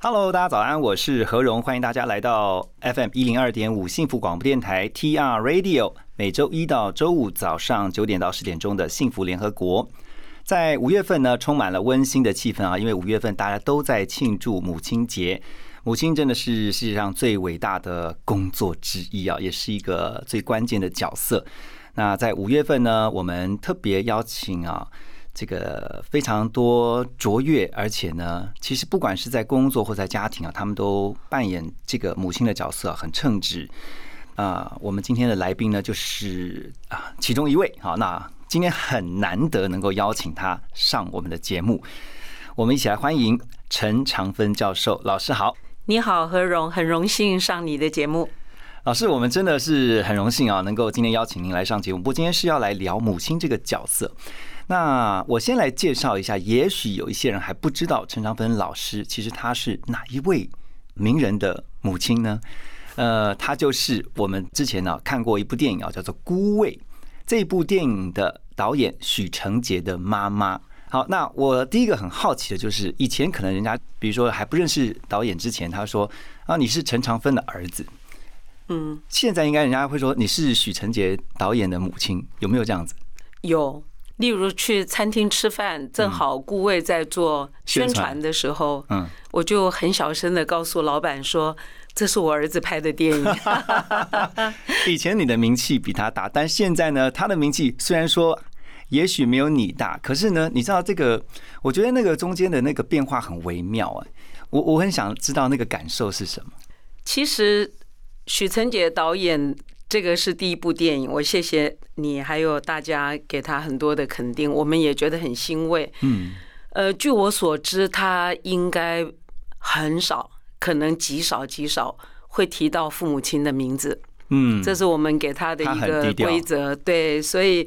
Hello，大家早安，我是何荣，欢迎大家来到 FM 一零二点五幸福广播电台 TR Radio，每周一到周五早上九点到十点钟的幸福联合国。在五月份呢，充满了温馨的气氛啊，因为五月份大家都在庆祝母亲节。母亲真的是世界上最伟大的工作之一啊，也是一个最关键的角色。那在五月份呢，我们特别邀请啊，这个非常多卓越，而且呢，其实不管是在工作或在家庭啊，他们都扮演这个母亲的角色啊，很称职。啊，我们今天的来宾呢，就是啊其中一位。好，那今天很难得能够邀请他上我们的节目，我们一起来欢迎陈长芬教授老师好。你好，何荣，很荣幸上你的节目。老师，我们真的是很荣幸啊，能够今天邀请您来上节目。不过今天是要来聊母亲这个角色。那我先来介绍一下，也许有一些人还不知道陈长芬老师，其实她是哪一位名人的母亲呢？呃，她就是我们之前呢看过一部电影啊，叫做《孤味》。这部电影的导演许成杰的妈妈。好，那我第一个很好奇的就是，以前可能人家比如说还不认识导演之前，他说啊你是陈长芬的儿子，嗯，现在应该人家会说你是许成杰导演的母亲，有没有这样子？有，例如去餐厅吃饭，正好顾魏在做宣传的时候，嗯，我就很小声的告诉老板说，这是我儿子拍的电影。以前你的名气比他大，但现在呢，他的名气虽然说也许没有你大，可是呢，你知道这个，我觉得那个中间的那个变化很微妙哎，我我很想知道那个感受是什么。其实许成杰导演这个是第一部电影，我谢谢你，还有大家给他很多的肯定，我们也觉得很欣慰。嗯，呃，据我所知，他应该很少，可能极少极少会提到父母亲的名字。嗯，这是我们给他的一个规则。对，所以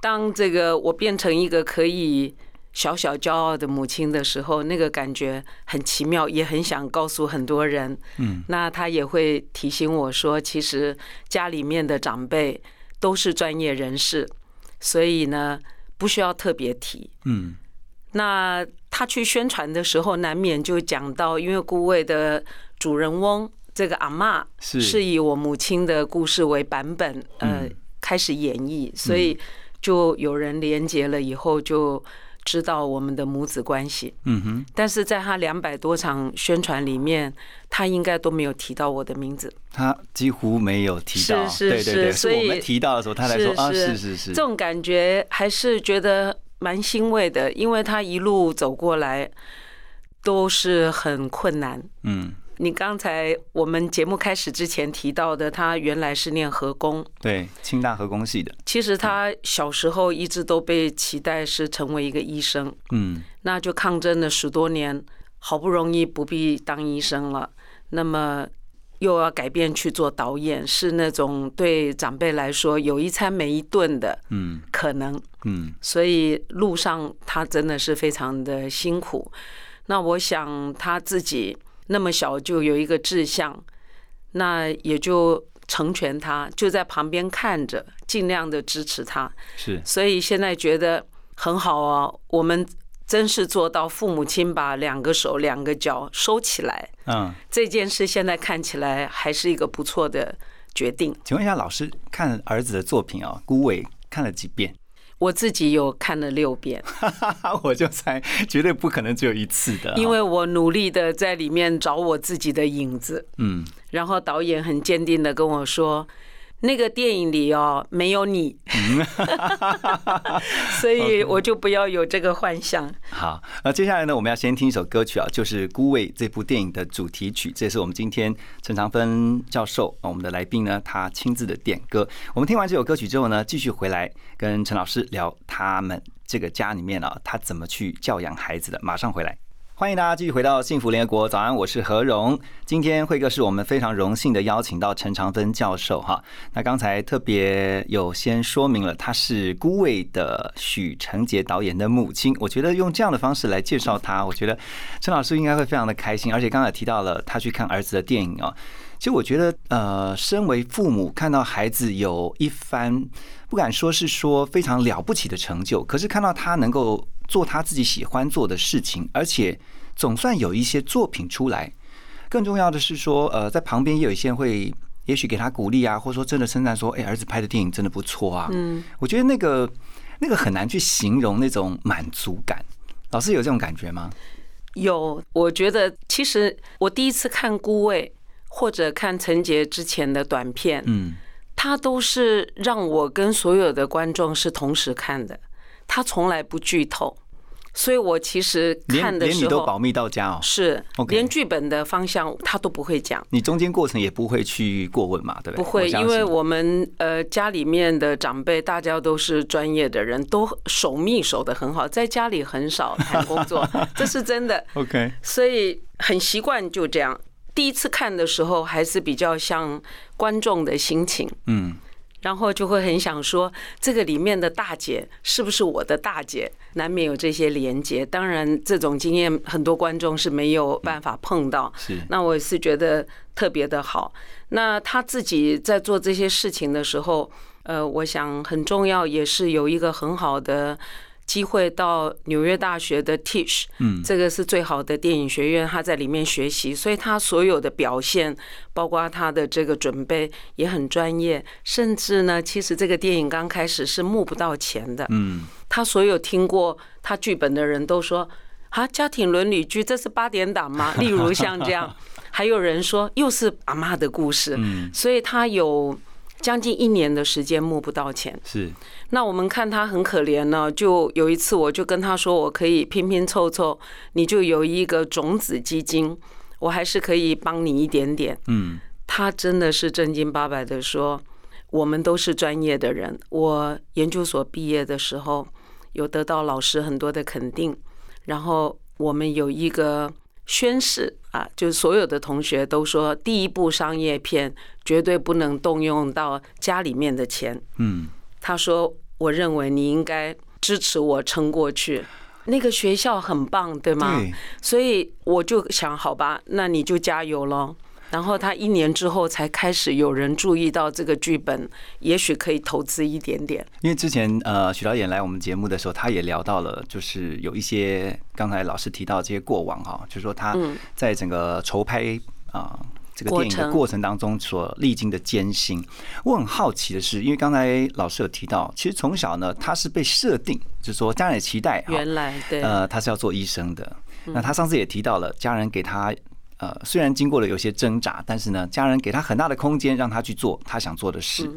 当这个我变成一个可以小小骄傲的母亲的时候，那个感觉很奇妙，也很想告诉很多人。嗯，那他也会提醒我说，其实家里面的长辈都是专业人士，所以呢，不需要特别提。嗯。那他去宣传的时候，难免就讲到，因为顾魏的主人翁这个阿嬷是。是以我母亲的故事为版本，呃嗯，开始演绎，所以就有人连接了以后就知道我们的母子关系。嗯哼，但是在他两百多场宣传里面，他应该都没有提到我的名字。他几乎没有提到，是是对对对，是所以我们提到的时候，他才说啊，是是是这，种感觉还是觉得蛮欣慰的，因为他一路走过来都是很困难。嗯，你刚才我们节目开始之前提到的，他原来是念核工，对，清大核工系的，其实他小时候一直都被期待是成为一个医生，嗯。那就抗争了十多年，好不容易不必当医生了，那么又要改变去做导演，是那种对长辈来说有一餐没一顿的嗯。可能。嗯。所以路上他真的是非常的辛苦。那我想他自己那么小就有一个志向，那也就成全他，就在旁边看着，尽量的支持他。是，所以现在觉得很好哦，我们真是做到父母亲把两个手、两个脚收起来嗯，这件事，现在看起来还是一个不错的决定。请问一下老师，看儿子的作品啊，《孤伟》看了几遍？我自己有看了六遍。我就猜绝对不可能只有一次的。啊，因为我努力的在里面找我自己的影子，嗯，然后导演很坚定的跟我说，那个电影里哦没有你，所以我就不要有这个幻想。好，那接下来呢，我们要先听一首歌曲啊，就是《孤味》这部电影的主题曲，这也是我们今天陈长芬教授，我们的来宾呢，他亲自的点歌。我们听完这首歌曲之后呢，继续回来跟陈老师聊他们这个家里面啊，他怎么去教养孩子的。马上回来。欢迎大家继续回到幸福联合国，早安，我是何荣。今天慧哥是我们非常荣幸的邀请到陈长芬教授哈。那刚才特别有先说明了，他是孤味的许成杰导演的母亲。我觉得用这样的方式来介绍他，我觉得陈老师应该会非常的开心。而且刚才提到了他去看儿子的电影啊，其实我觉得呃，身为父母看到孩子有一番不敢说是说非常了不起的成就，可是看到他能够。做他自己喜欢做的事情，而且总算有一些作品出来。更重要的是说，呃，在旁边也有一些人会，也许给他鼓励啊，或者说真的称赞说：“哎，儿子拍的电影真的不错啊。”嗯，我觉得那个那个很难去形容那种满足感。老师有这种感觉吗？有，我觉得其实我第一次看《孤味》或者看陈杰之前的短片，嗯，他都是让我跟所有的观众是同时看的，他从来不剧透。所以我其实看的时候，连你都保密到家哦，是，连剧本的方向他都不会讲，你中间过程也不会去过问嘛，对不对？不会，因为我们呃家里面的长辈大家都是专业的人，都守密守的很好，在家里很少谈工作，这是真的。OK，所以很习惯就这样。第一次看的时候，还是比较像观众的心情，嗯。然后就会很想说，这个里面的大姐是不是我的大姐？难免有这些连接。当然，这种经验很多观众是没有办法碰到。是。那我是觉得特别的好。那他自己在做这些事情的时候，呃，我想很重要，也是有一个很好的。机会到纽约大学的 Tisch，嗯，这个是最好的电影学院，他在里面学习，所以他所有的表现，包括他的这个准备也很专业。甚至呢，其实这个电影刚开始是募不到钱的，嗯，他所有听过他剧本的人都说啊，家庭伦理剧这是八点档吗？例如像这样，还有人说又是阿妈的故事，嗯，所以他有。将近一年的时间募不到钱，是。那我们看他很可怜呢，就有一次我就跟他说，我可以拼拼凑凑，你就有一个种子基金，我还是可以帮你一点点。嗯，他真的是正经八百的说，我们都是专业的人。我研究所毕业的时候，有得到老师很多的肯定，然后我们有一个。宣誓啊，就是所有的同学都说，第一部商业片绝对不能动用到家里面的钱。嗯，他说，我认为你应该支持我撑过去。那个学校很棒，对吗？所以我就想，好吧，那你就加油喽。然后他一年之后才开始有人注意到这个剧本，也许可以投资一点点。因为之前呃许导演来我们节目的时候，他也聊到了，就是有一些刚才老师提到这些过往哈，就是说他在整个筹拍啊这个电影的过程当中所历经的艰辛。我很好奇的是，因为刚才老师有提到，其实从小呢他是被设定，就是说家人期待，原来对呃他是要做医生的。那他上次也提到了，家人给他。呃，虽然经过了有些挣扎，但是呢，家人给他很大的空间，让他去做他想做的事。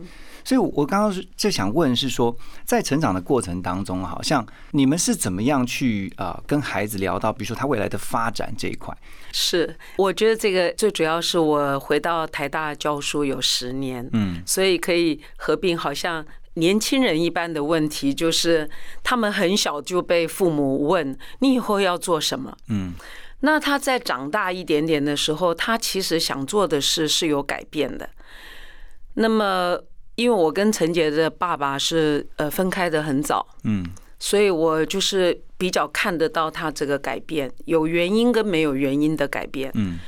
所以，我刚刚是就想问，是说在成长的过程当中，好像你们是怎么样去啊跟孩子聊到，比如说他未来的发展这一块？是，我觉得这个最主要是我回到台大教书有十年，嗯，所以可以合并，好像年轻人一般的问题，就是他们很小就被父母问你以后要做什么，嗯。那他在长大一点点的时候，他其实想做的事是有改变的。那么，因为我跟陈杰的爸爸是呃分开的很早，嗯，所以我就是比较看得到他这个改变，有原因跟没有原因的改变，嗯，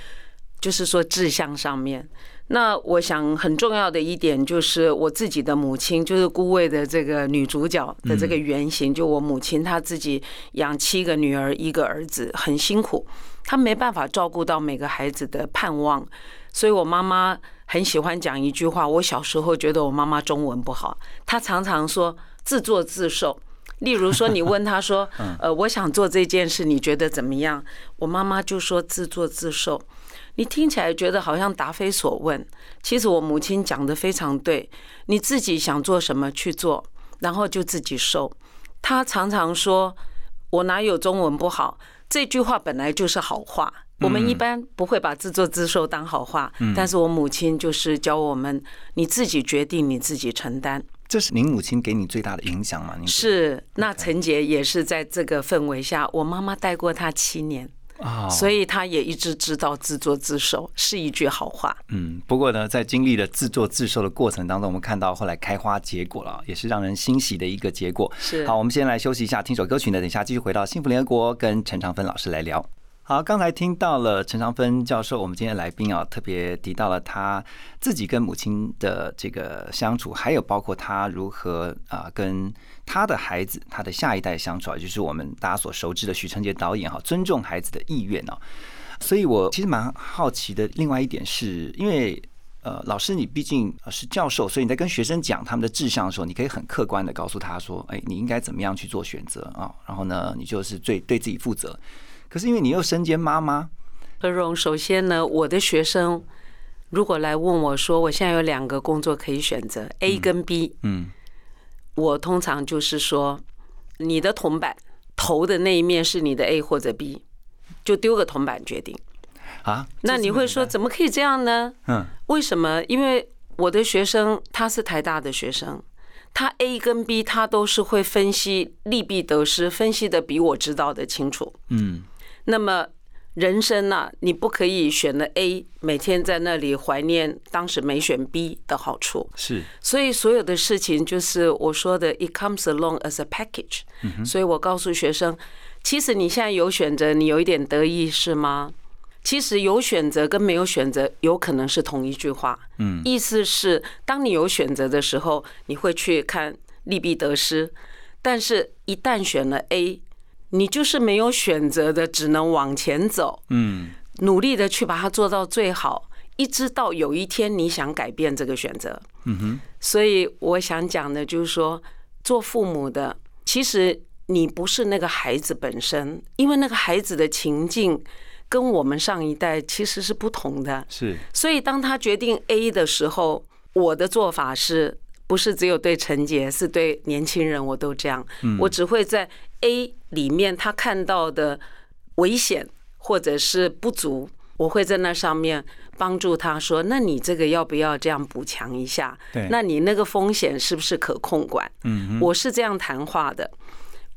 就是说志向上面。那我想很重要的一点就是我自己的母亲，就是孤位的这个女主角的这个原型，就我母亲她自己养七个女儿一个儿子很辛苦，她没办法照顾到每个孩子的盼望，所以我妈妈很喜欢讲一句话。我小时候觉得我妈妈中文不好，她常常说自作自受。例如说，你问她说，呃，我想做这件事，你觉得怎么样？我妈妈就说自作自受。你听起来觉得好像答非所问，其实我母亲讲的非常对，你自己想做什么去做，然后就自己受。她常常说：“我哪有中文不好？”这句话本来就是好话，我们一般不会把自作自受当好话。但是我母亲就是教我们：你自己决定，你自己承担。这是您母亲给你最大的影响吗？是。那陈杰也是在这个氛围下，我妈妈带过他七年。啊，所以他也一直知道自作自受是一句好话。嗯，不过呢，在经历了自作自受的过程当中，我们看到后来开花结果了，也是让人欣喜的一个结果。是好，我们先来休息一下，听首歌曲呢，等一下继续回到幸福联合国，跟陈长芬老师来聊。好，刚才听到了陈长芬教授，我们今天的来宾啊，特别提到了他自己跟母亲的这个相处，还有包括他如何啊跟他的孩子、他的下一代相处啊，就是我们大家所熟知的许成杰导演哈，尊重孩子的意愿哦。所以我其实蛮好奇的，另外一点是因为。呃，老师，你毕竟是教授，所以你在跟学生讲他们的志向的时候，你可以很客观的告诉他说：“哎，你应该怎么样去做选择啊？”然后呢，你就是最对自己负责。可是因为你又身兼妈妈，何荣，首先呢，我的学生如果来问我说，我现在有两个工作可以选择，A 跟 B，嗯，我通常就是说，你的铜板投的那一面是你的 A 或者 B，就丢个铜板决定。啊，那你会说怎么可以这样呢？嗯？为什么？因为我的学生他是台大的学生，他 A 跟 B 他都是会分析利弊得失，分析的比我知道的清楚。嗯那么人生呢、你不可以选了 A，每天在那里怀念当时没选 B 的好处。嗯，是，所以所有的事情就是我说的，it comes along as a package。所以我告诉学生，其实你现在有选择，你有一点得意是吗？其实有选择跟没有选择有可能是同一句话。嗯意思是当你有选择的时候，你会去看利弊得失，但是一旦选了 A，你就是没有选择的，只能往前走。嗯努力的去把它做到最好，一直到有一天你想改变这个选择。嗯哼，所以我想讲的就是说，做父母的，其实你不是那个孩子本身，因为那个孩子的情境跟我们上一代其实是不同的。是，所以当他决定 A 的时候，我的做法是不是只有对陈杰，是对年轻人我都这样。我只会在 A 里面他看到的危险或者是不足，我会在那上面帮助他说：“那你这个要不要这样补强一下？对那你那个风险是不是可控管？”嗯，我是这样谈话的，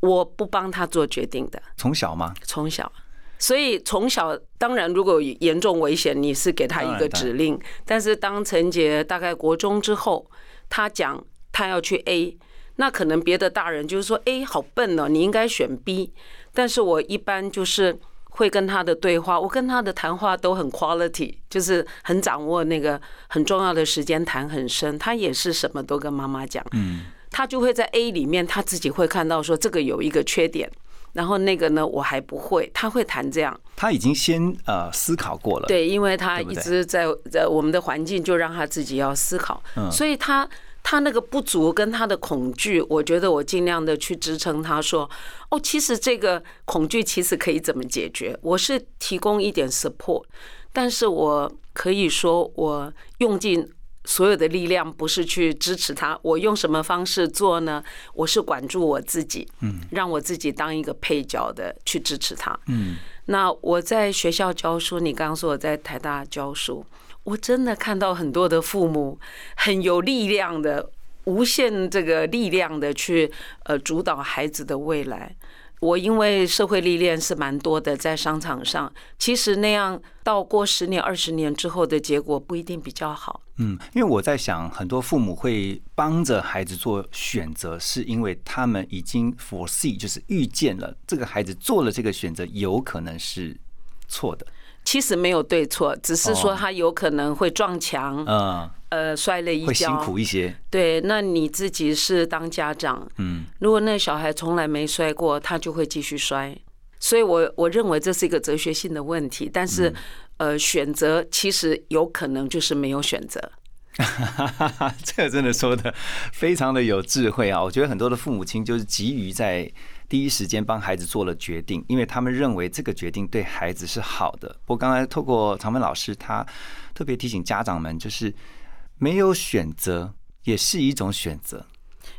我不帮他做决定的。从小吗？从小，所以从小当然，如果有严重危险，你是给他一个指令。但是当陈杰大概国中之后，他讲他要去 A，那可能别的大人就是说 A 好笨哦，你应该选 B。但是我一般就是会跟他的对话，我跟他的谈话都很 quality，就是很掌握那个很重要的时间谈很深。他也是什么都跟妈妈讲，嗯他就会在 A 里面，他自己会看到说这个有一个缺点，然后那个呢我还不会，他会谈这样。他已经先呃思考过了，，对，因为他一直在在我们的环境就让他自己要思考，嗯所以他他那个不足跟他的恐惧，我觉得我尽量的去支撑他说，哦，其实这个恐惧其实可以怎么解决？我是提供一点 support，但是我可以说我用尽。所有的力量不是去支持他，我用什么方式做呢？我是管住我自己，嗯，让我自己当一个配角的去支持他。嗯那我在学校教书，你刚刚说我在台大教书，我真的看到很多的父母很有力量的，无限这个力量的去呃主导孩子的未来。我因为社会历练是蛮多的，在商场上，其实那样到过十年、二十年之后的结果不一定比较好。嗯，因为我在想，很多父母会帮着孩子做选择，是因为他们已经 foresee，就是预见了这个孩子做了这个选择，有可能是错的。其实没有对错，只是说哦他有可能会撞墙，嗯，呃，摔了一会辛。苦一些。对，那你自己是当家长，嗯如果那小孩从来没摔过，他就会继续摔。所以我我认为这是一个哲学性的问题，但是呃，选择其实有可能就是没有选择。这个真的说的非常的有智慧啊！我觉得很多的父母亲就是急于在第一时间帮孩子做了决定，因为他们认为这个决定对孩子是好的。不过刚才透过常文老师，他特别提醒家长们，就是没有选择也是一种选择。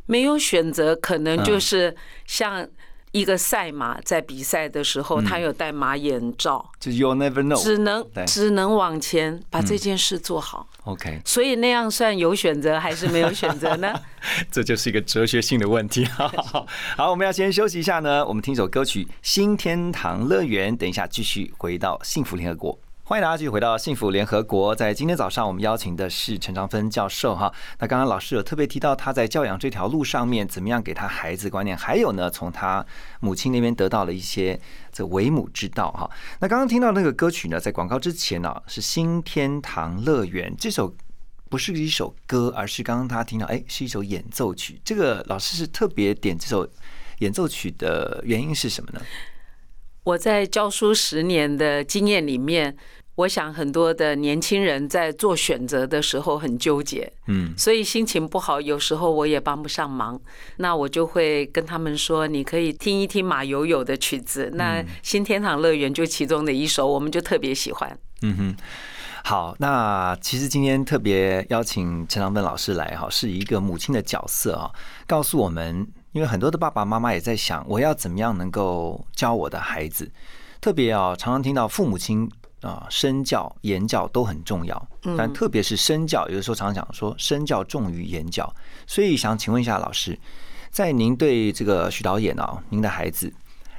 没有选择，可能就是像一个赛马在比赛的时候，他有戴马眼罩，就是 you'll never know。只能对只能往前把这件事做好。OK，所以那样算有选择还是没有选择呢？这就是一个哲学性的问题。好，我们要先休息一下呢，我们听首歌曲《新天堂乐园》，等一下继续回到幸福联合国。欢迎大家继续回到幸福联合国。在今天早上，我们邀请的是陈长芬教授哈。那刚刚老师有特别提到他在教养这条路上面怎么样给他孩子观念，还有呢，从他母亲那边得到了一些这为母之道哈。那刚刚听到那个歌曲呢，在广告之前呢，是《新天堂乐园》这首。不是一首歌，而是刚刚他听到，哎，是一首演奏曲。这个老师是特别点这首演奏曲的原因是什么呢？我在教书十年的经验里面，我想很多的年轻人在做选择的时候很纠结，嗯，所以心情不好，有时候我也帮不上忙。那我就会跟他们说，你可以听一听马友友的曲子，那《新天堂乐园》就其中的一首，我们就特别喜欢。嗯哼。好，那其实今天特别邀请陈长芬老师来哈，是一个母亲的角色啊，告诉我们，因为很多的爸爸妈妈也在想，我要怎么样能够教我的孩子，特别啊，常常听到父母亲啊，身教言教都很重要，但特别是身教，有的时候常常讲说身教重于言教，所以想请问一下老师，在您对这个徐导演啊，您的孩子，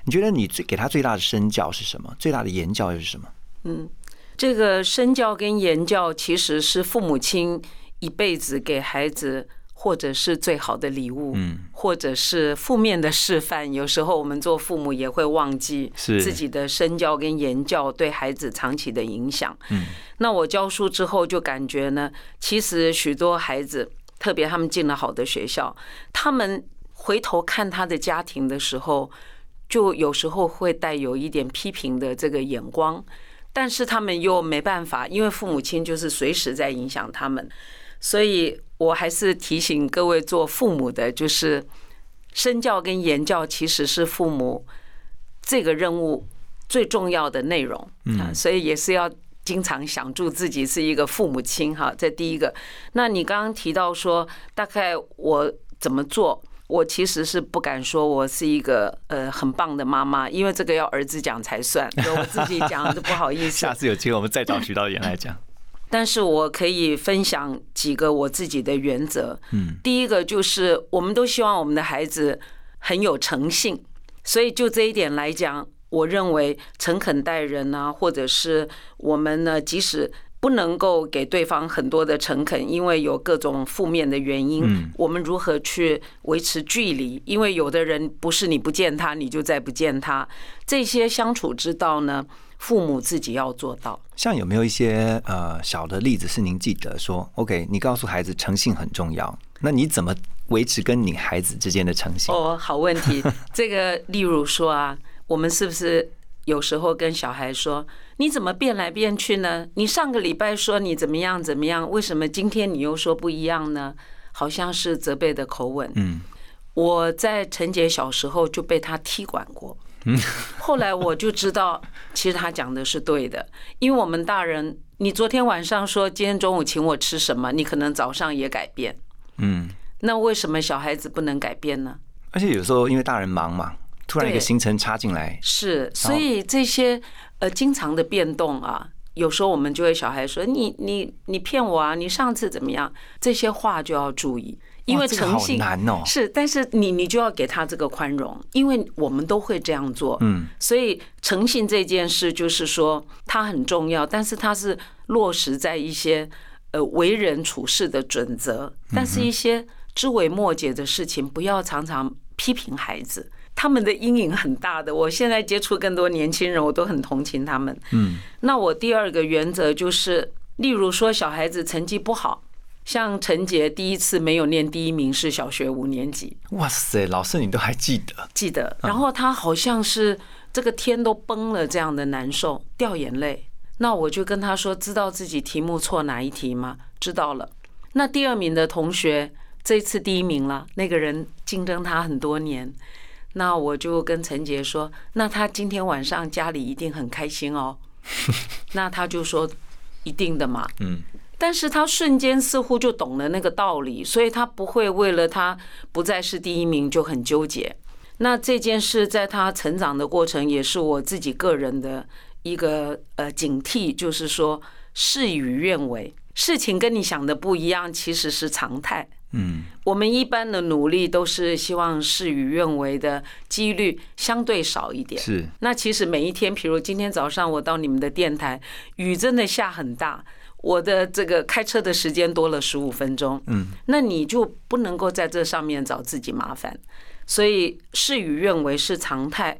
你觉得你最给他最大的身教是什么？最大的言教又是什么？嗯，这个身教跟言教其实是父母亲一辈子给孩子。或者是最好的礼物，嗯，或者是负面的示范。有时候我们做父母也会忘记自己的身教跟言教对孩子长期的影响。嗯，那我教书之后就感觉呢，其实许多孩子，特别他们进了好的学校，他们回头看他的家庭的时候，就有时候会带有一点批评的这个眼光，但是他们又没办法，因为父母亲就是随时在影响他们，所以。我还是提醒各位做父母的，就是身教跟言教其实是父母这个任务最重要的内容啊，所以也是要经常想住自己是一个父母亲哈。这第一个，那你刚刚提到说，大概我怎么做？我其实是不敢说我是一个呃很棒的妈妈，因为这个要儿子讲才算，我自己讲都不好意思。下次有机会我们再找徐导演来讲。但是我可以分享几个我自己的原则。嗯，第一个就是我们都希望我们的孩子很有诚信，所以就这一点来讲，我认为诚恳待人啊，或者是我们呢，即使不能够给对方很多的诚恳，因为有各种负面的原因，我们如何去维持距离？因为有的人不是你不见他，你就再不见他，这些相处之道呢？父母自己要做到。像有没有一些呃小的例子是您记得说，OK，你告诉孩子诚信很重要，那你怎么维持跟你孩子之间的诚信？哦，好问题。这个例如说啊，我们是不是有时候跟小孩说，你怎么变来变去呢？你上个礼拜说你怎么样怎么样，为什么今天你又说不一样呢？好像是责备的口吻。嗯，我在陈杰小时候就被他踢馆过。后来我就知道，其实他讲的是对的，因为我们大人，你昨天晚上说今天中午请我吃什么，你可能早上也改变，嗯，那为什么小孩子不能改变呢？而且有时候因为大人忙嘛，突然一个行程插进来，是，所以这些呃经常的变动啊，有时候我们就会小孩说你你你骗我啊，你上次怎么样？这些话就要注意。因为诚信难哦，是，但是你你就要给他这个宽容，因为我们都会这样做，嗯，所以诚信这件事就是说它很重要，但是它是落实在一些呃为人处事的准则，但是一些枝微末节的事情，不要常常批评孩子，他们的阴影很大的。我现在接触更多年轻人，我都很同情他们，嗯，那我第二个原则就是，例如说小孩子成绩不好。像陈杰第一次没有念第一名是小学五年级，哇塞，老师你都还记得？记得。然后他好像是这个天都崩了这样的难受，掉眼泪。那我就跟他说，知道自己题目错哪一题吗？知道了。那第二名的同学这次第一名了，那个人竞争他很多年。那我就跟陈杰说，那他今天晚上家里一定很开心哦。那他就说，一定的嘛。嗯。但是他瞬间似乎就懂了那个道理，所以他不会为了他不再是第一名就很纠结。那这件事在他成长的过程，也是我自己个人的一个呃警惕，就是说事与愿违，事情跟你想的不一样，其实是常态。嗯，我们一般的努力都是希望事与愿违的几率相对少一点。是那其实每一天，比如今天早上我到你们的电台，雨真的下很大，我的这个开车的时间多了十五分钟。嗯，那你就不能够在这上面找自己麻烦，所以事与愿违是常态。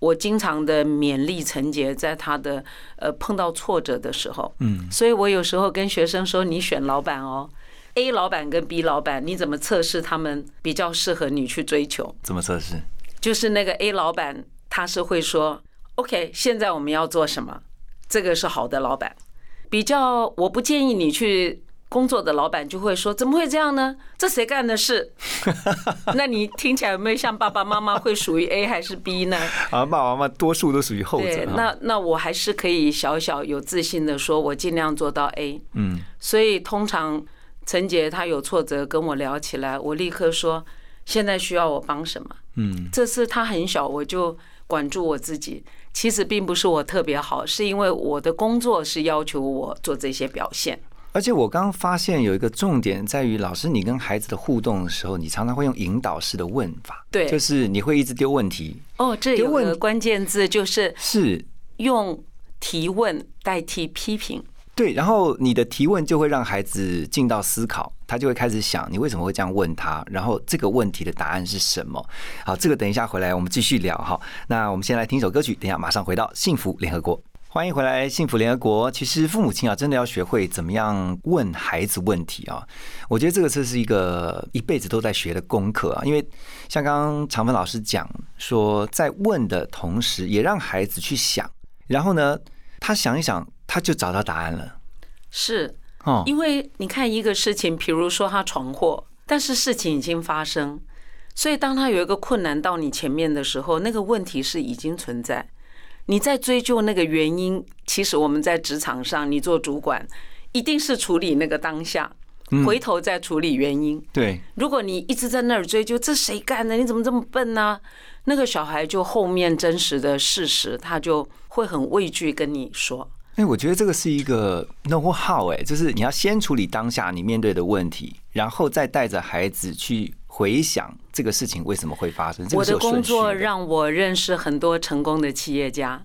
我经常的勉励陈杰，在他的呃碰到挫折的时候，嗯，所以我有时候跟学生说，你选老板哦，A 老板跟 B 老板，你怎么测试他们比较适合你去追求？怎么测试？就是那个 A 老板，他是会说，OK，现在我们要做什么？这个是好的老板。比较我不建议你去工作的老板就会说，怎么会这样呢？这谁干的事？那你听起来有没有像爸爸妈妈会属于 A 还是 B 呢？啊，爸爸妈妈多数都属于后者，哈。那那我还是可以小小有自信的说，我尽量做到 A。嗯，所以通常陈杰他有挫折跟我聊起来，我立刻说，现在需要我帮什么？嗯，这次他很小，我就管住我自己。其实并不是我特别好，是因为我的工作是要求我做这些表现。而且我刚刚发现有一个重点在于，老师你跟孩子的互动的时候，你常常会用引导式的问法，对就是你会一直丢问题，哦，这有个关键字就是是用提问代替批评。对，然后你的提问就会让孩子进到思考，他就会开始想你为什么会这样问他，然后这个问题的答案是什么。好，这个等一下回来我们继续聊哈。那我们先来听一首歌曲，等一下马上回到幸福联合国。欢迎回来，幸福联合国。其实父母亲啊，真的要学会怎么样问孩子问题啊。我觉得这个这是一个一辈子都在学的功课啊。因为像刚刚长芬老师讲说，在问的同时，也让孩子去想，然后呢，他想一想，他就找到答案了。是哦，因为你看一个事情，比如说他闯祸，但是事情已经发生，所以当他有一个困难到你前面的时候，那个问题是已经存在。你在追究那个原因，其实我们在职场上，你做主管一定是处理那个当下，回头再处理原因。对，如果你一直在那儿追究这谁干的，你怎么这么笨呢？那个小孩就后面真实的事实，他就会很畏惧跟你说。哎，我觉得这个是一个 know how，哎，就是你要先处理当下你面对的问题，然后再带着孩子去回想这个事情为什么会发生。这我的工作让我认识很多成功的企业家，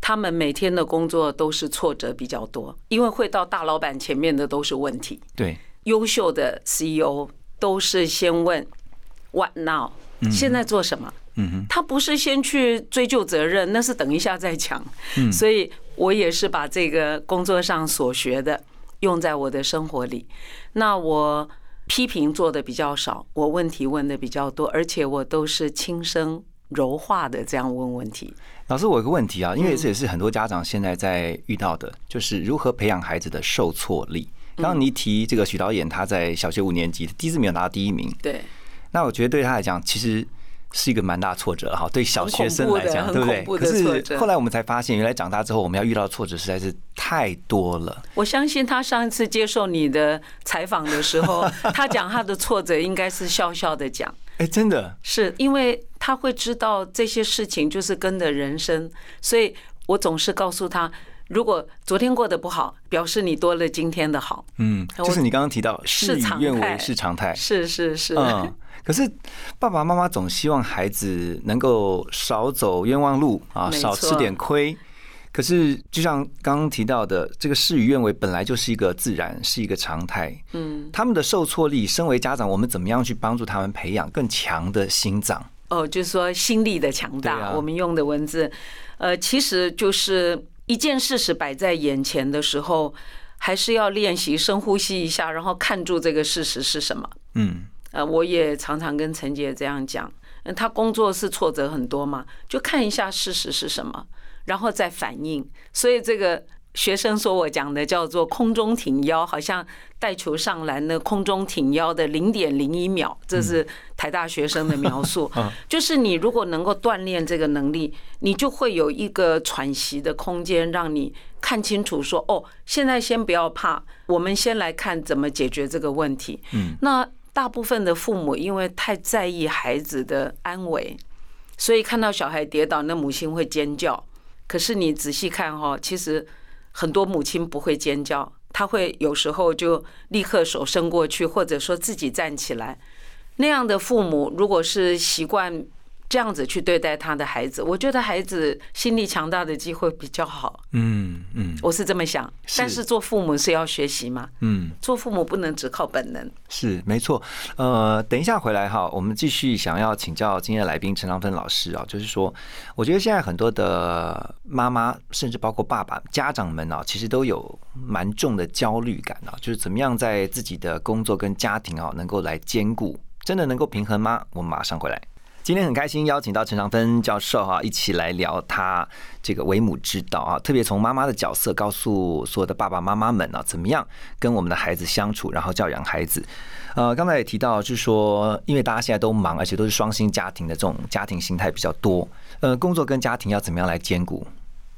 他们每天的工作都是挫折比较多，因为会到大老板前面的都是问题。对，优秀的 CEO 都是先问 What now？现在做什么？嗯哼，他不是先去追究责任，那是等一下再讲。嗯所以我也是把这个工作上所学的用在我的生活里。那我批评做的比较少，我问题问的比较多，而且我都是轻声柔化的这样问问题。老师，我有个问题啊，因为嗯这也是很多家长现在在遇到的，就是如何培养孩子的受挫力。刚嗯刚你提这个许导演，他在小学五年级第一次没有拿到第一名，对，那我觉得对他来讲，其实是一个蛮大挫折哈。对小学生来讲，很对不对？可是的后来我们才发现，原来长大之后，我们要遇到的挫折实在是太多了。我相信他上一次接受你的采访的时候，他讲他的挫折应该是笑笑的讲。哎，真的，是因为他会知道这些事情就是跟着人生，所以我总是告诉他，如果昨天过得不好，表示你多了今天的好。嗯，就是你刚刚提到事与愿违是常态，是是是，嗯，可是爸爸妈妈总希望孩子能够少走冤枉路啊，少吃点亏。可是，就像刚刚提到的，这个事与愿违本来就是一个自然，是一个常态。嗯，他们的受挫力，身为家长，我们怎么样去帮助他们培养更强的心脏？哦，就是说心力的强大，啊我们用的文字，呃，其实就是一件事实摆在眼前的时候，还是要练习深呼吸一下，然后看住这个事实是什么。嗯，呃，我也常常跟陈杰这样讲，嗯他工作是挫折很多嘛，就看一下事实是什么，然后再反应。所以这个学生说我讲的叫做空中挺腰，好像带球上篮的空中挺腰的零点零一秒，这是台大学生的描述。就是你如果能够锻炼这个能力，你就会有一个喘息的空间，让你看清楚说，哦，现在先不要怕，我们先来看怎么解决这个问题。嗯，那大部分的父母因为太在意孩子的安危，所以看到小孩跌倒，那母亲会尖叫。可是你仔细看哈，其实很多母亲不会尖叫，她会有时候就立刻手伸过去，或者说自己站起来。那样的父母，如果是习惯。这样子去对待他的孩子，我觉得孩子心理强大的机会比较好。嗯嗯，我是这么想。但是做父母是要学习嘛？嗯，做父母不能只靠本能。是没错。呃，等一下回来哈，我们继续想要请教今天的来宾陈长芬老师啊，就是说，我觉得现在很多的妈妈，甚至包括爸爸、家长们啊，其实都有蛮重的焦虑感啊，就是怎么样在自己的工作跟家庭啊，能够来兼顾，真的能够平衡吗？我们马上回来。今天很开心邀请到陈长芬教授哈，一起来聊他这个为母之道啊，特别从妈妈的角色告诉所有的爸爸妈妈们啊，怎么样跟我们的孩子相处，然后教养孩子。呃，刚才也提到，就是说，因为大家现在都忙，而且都是双薪家庭的这种家庭形态比较多，呃，工作跟家庭要怎么样来兼顾？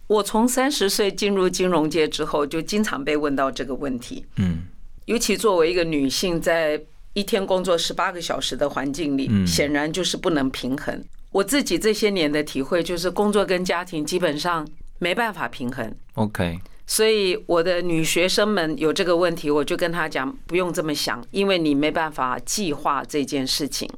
我从三十岁进入金融界之后，就经常被问到这个问题。嗯，尤其作为一个女性，在一天工作十八个小时的环境里，显然就是不能平衡。我自己这些年的体会就是，工作跟家庭基本上没办法平衡。OK，所以我的女学生们有这个问题，我就跟她讲，不用这么想，因为你没办法计划这件事情，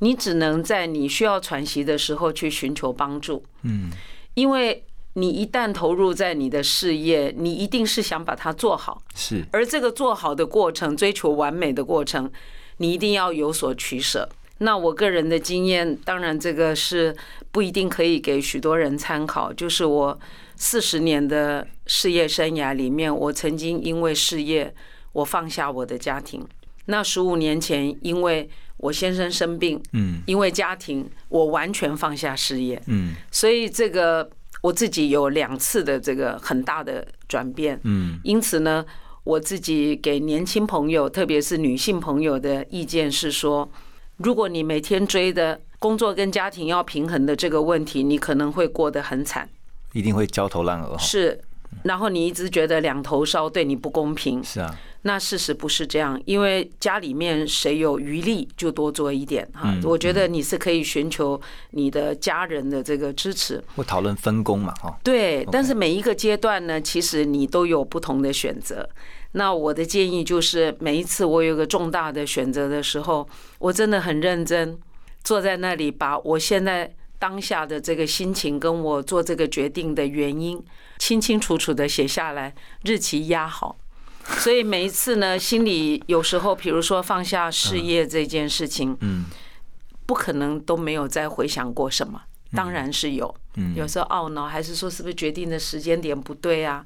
你只能在你需要喘息的时候去寻求帮助。嗯，因为。你一旦投入在你的事业，你一定是想把它做好。是，而这个做好的过程，追求完美的过程，你一定要有所取舍。那我个人的经验，当然这个是不一定可以给许多人参考。就是我四十年的事业生涯里面，我曾经因为事业，我放下我的家庭。那十五年前，因为我先生生病，嗯，因为家庭，我完全放下事业，嗯，所以这个。我自己有两次的这个很大的转变，嗯，因此呢，我自己给年轻朋友，特别是女性朋友的意见是说，如果你每天追的工作跟家庭要平衡的这个问题，你可能会过得很惨，一定会焦头烂额。是，然后你一直觉得两头烧，对你不公平。是啊。那事实不是这样，因为家里面谁有余力就多做一点哈。我觉得你是可以寻求你的家人的这个支持，会讨论分工嘛哈。对，但是每一个阶段呢，其实你都有不同的选择。那我的建议就是，每一次我有个重大的选择的时候，我真的很认真坐在那里，把我现在当下的这个心情跟我做这个决定的原因清清楚楚的写下来，日期压好。所以每一次呢，心里有时候，比如说放下事业这件事情，嗯，不可能都没有再回想过什么，当然是有，嗯，有时候懊恼，还是说是不是决定的时间点不对啊？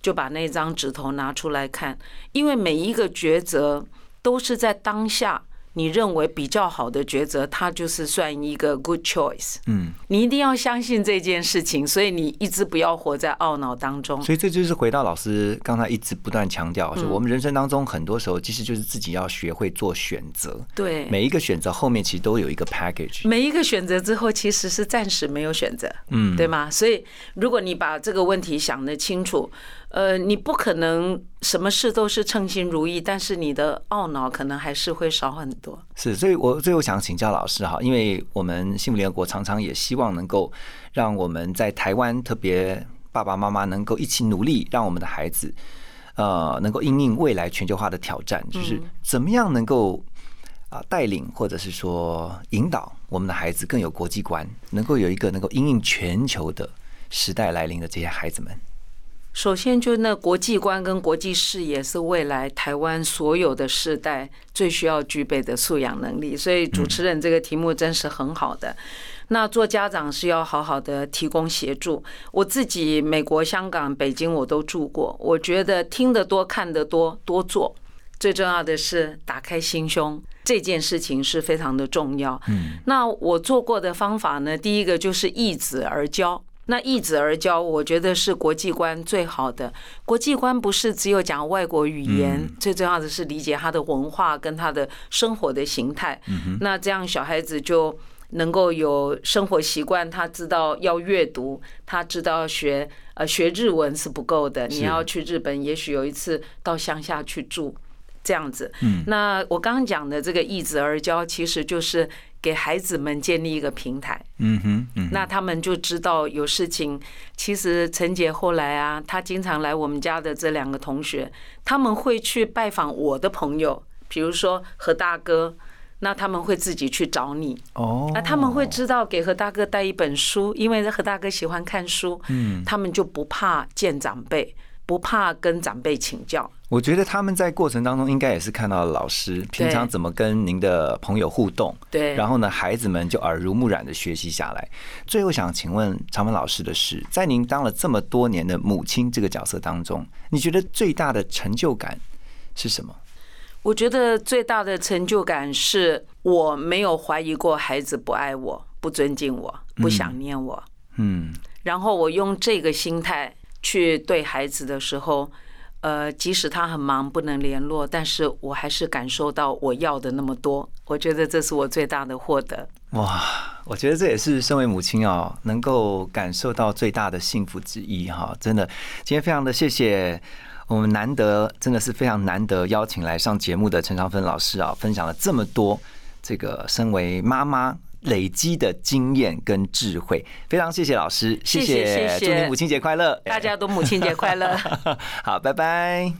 就把那张纸头拿出来看，因为每一个抉择都是在当下。你认为比较好的抉择，它就是算一个 good choice。嗯，你一定要相信这件事情，所以你一直不要活在懊恼当中。所以这就是回到老师刚才一直不断强调，就我们人生当中很多时候其实就是自己要学会做选择。对，每一个选择后面其实都有一个 package。每一个选择之后其实是暂时没有选择，嗯，对吗？所以如果你把这个问题想得清楚。呃，你不可能什么事都是称心如意，但是你的懊恼可能还是会少很多。是，所以我最后想请教老师哈，因为我们幸福联合国常常也希望能够让我们在台湾，特别爸爸妈妈能够一起努力，让我们的孩子呃能够应应未来全球化的挑战，就是怎么样能够啊带领或者是说引导我们的孩子更有国际观，能够有一个能够应应全球的时代来临的这些孩子们。首先，就那国际观跟国际视野是未来台湾所有的世代最需要具备的素养能力。所以，主持人这个题目真是很好的。那做家长是要好好的提供协助。我自己美国、香港、北京我都住过，我觉得听得多、看得多、多做，最重要的是打开心胸，这件事情是非常的重要。嗯，那我做过的方法呢，第一个就是易子而教。那易子而教，我觉得是国际观最好的。国际观不是只有讲外国语言，最重要的是理解他的文化跟他的生活的形态。那这样小孩子就能够有生活习惯，他知道要阅读，他知道学呃学日文是不够的。你要去日本，也许有一次到乡下去住，这样子。那我刚刚讲的这个易子而教，其实就是给孩子们建立一个平台。嗯哼，嗯哼，那他们就知道有事情。其实陈姐后来啊，她经常来我们家的这两个同学，他们会去拜访我的朋友，比如说何大哥，那他们会自己去找你。哦，那他们会知道给何大哥带一本书，因为何大哥喜欢看书，嗯，他们就不怕见长辈，不怕跟长辈请教。我觉得他们在过程当中应该也是看到了老师平常怎么跟您的朋友互动，对，然后呢，孩子们就耳濡目染的学习下来。最后想请问常文老师的是，在您当了这么多年的母亲这个角色当中，你觉得最大的成就感是什么？我觉得最大的成就感是我没有怀疑过孩子不爱我、不尊敬我、不想念我。嗯，然后我用这个心态去对孩子的时候，呃，即使他很忙不能联络，但是我还是感受到我要的那么多。我觉得这是我最大的获得。哇，我觉得这也是身为母亲哦，能够感受到最大的幸福之一哈！真的，今天非常的谢谢我们难得，真的是非常难得邀请来上节目的陈长芬老师啊，分享了这么多这个身为妈妈累积的经验跟智慧，非常谢谢老师，谢谢祝你母亲节快乐，大家都母亲节快乐。好，拜拜。